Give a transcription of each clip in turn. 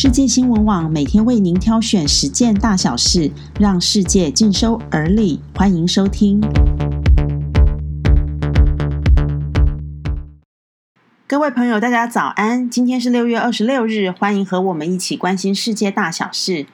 世界新闻网每天为您挑选十件大小事，让世界尽收耳里。欢迎收听。各位朋友，大家早安！今天是六月二十六日，欢迎和我们一起关心世界大小事。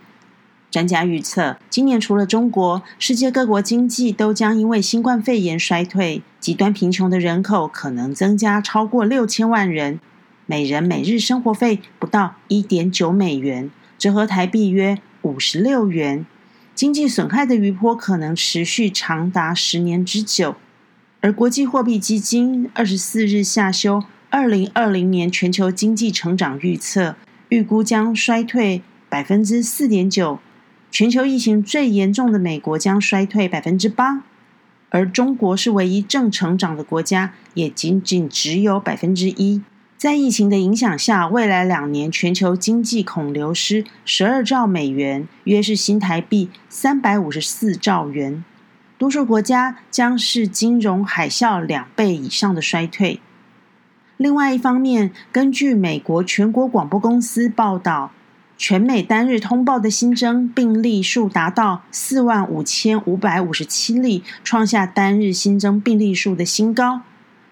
专家预测，今年除了中国，世界各国经济都将因为新冠肺炎衰退，极端贫穷的人口可能增加超过六千万人。每人每日生活费不到一点九美元，折合台币约五十六元。经济损害的余波可能持续长达十年之久。而国际货币基金二十四日下修二零二零年全球经济成长预测，预估将衰退百分之四点九。全球疫情最严重的美国将衰退百分之八，而中国是唯一正成长的国家，也仅仅只有百分之一。在疫情的影响下，未来两年全球经济恐流失十二兆美元，约是新台币三百五十四兆元。多数国家将是金融海啸两倍以上的衰退。另外一方面，根据美国全国广播公司报道，全美单日通报的新增病例数达到四万五千五百五十七例，创下单日新增病例数的新高。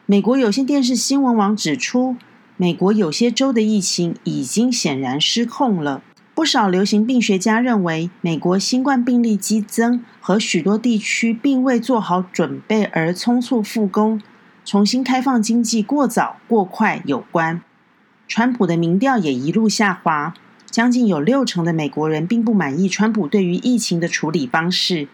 美国有线电视新闻网指出。美国有些州的疫情已经显然失控了。不少流行病学家认为，美国新冠病例激增和许多地区并未做好准备而匆促复工、重新开放经济过早过快有关。川普的民调也一路下滑，将近有六成的美国人并不满意川普对于疫情的处理方式。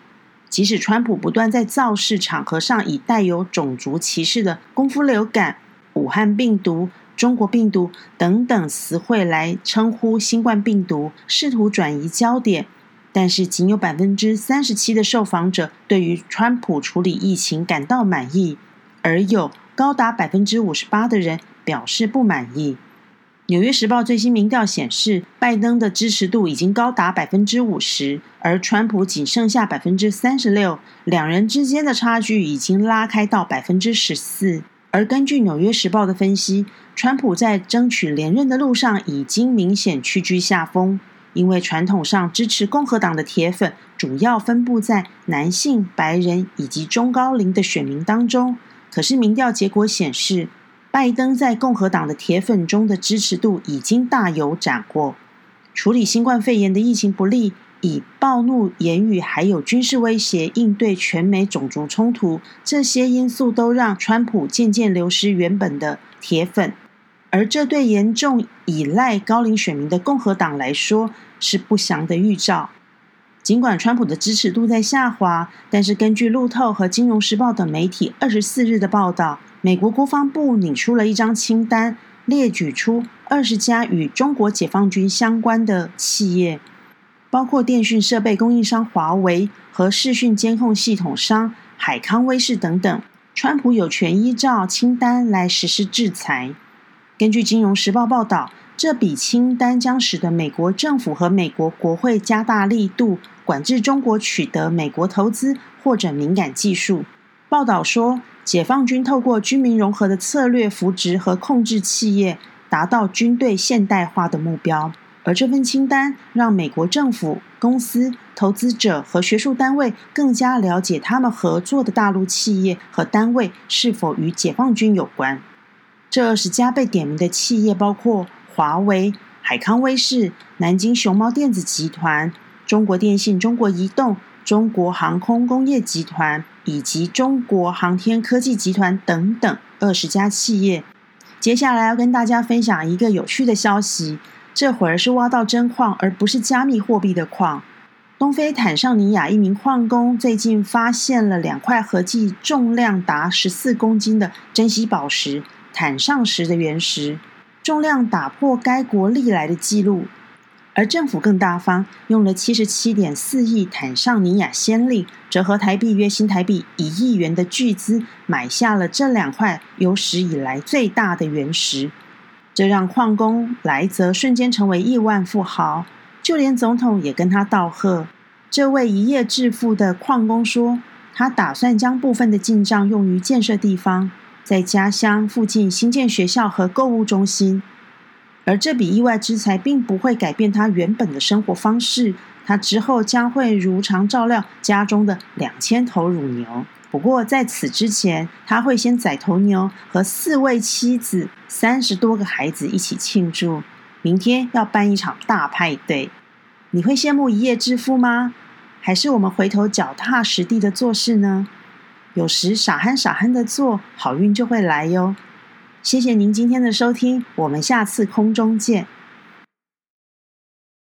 即使川普不断在造势场合上以带有种族歧视的“功夫流感”、“武汉病毒”。中国病毒等等词汇来称呼新冠病毒，试图转移焦点，但是仅有百分之三十七的受访者对于川普处理疫情感到满意，而有高达百分之五十八的人表示不满意。纽约时报最新民调显示，拜登的支持度已经高达百分之五十，而川普仅剩下百分之三十六，两人之间的差距已经拉开到百分之十四。而根据《纽约时报》的分析，川普在争取连任的路上已经明显屈居下风，因为传统上支持共和党的铁粉主要分布在男性、白人以及中高龄的选民当中。可是民调结果显示，拜登在共和党的铁粉中的支持度已经大有斩获。处理新冠肺炎的疫情不利。以暴怒言语，还有军事威胁应对全美种族冲突，这些因素都让川普渐渐流失原本的铁粉，而这对严重依赖高龄选民的共和党来说是不祥的预兆。尽管川普的支持度在下滑，但是根据路透和金融时报等媒体二十四日的报道，美国国防部拟出了一张清单，列举出二十家与中国解放军相关的企业。包括电讯设备供应商华为和视讯监控系统商海康威视等等，川普有权依照清单来实施制裁。根据《金融时报》报道，这笔清单将使得美国政府和美国国会加大力度管制中国取得美国投资或者敏感技术。报道说，解放军透过军民融合的策略扶植和控制企业，达到军队现代化的目标。而这份清单让美国政府、公司、投资者和学术单位更加了解他们合作的大陆企业和单位是否与解放军有关。这二十家被点名的企业包括华为、海康威视、南京熊猫电子集团、中国电信、中国移动、中国航空工业集团以及中国航天科技集团等等二十家企业。接下来要跟大家分享一个有趣的消息。这会儿是挖到真矿，而不是加密货币的矿。东非坦尚尼亚一名矿工最近发现了两块合计重量达十四公斤的珍稀宝石——坦尚石的原石，重量打破该国历来的记录。而政府更大方，用了七十七点四亿坦尚尼亚先令，折合台币约新台币一亿元的巨资，买下了这两块有史以来最大的原石。这让矿工莱泽瞬间成为亿万富豪，就连总统也跟他道贺。这位一夜致富的矿工说：“他打算将部分的进账用于建设地方，在家乡附近新建学校和购物中心。”而这笔意外之财并不会改变他原本的生活方式。他之后将会如常照料家中的两千头乳牛。不过在此之前，他会先宰头牛，和四位妻子、三十多个孩子一起庆祝。明天要办一场大派对。你会羡慕一夜致富吗？还是我们回头脚踏实地的做事呢？有时傻憨傻憨的做，好运就会来哟。谢谢您今天的收听，我们下次空中见。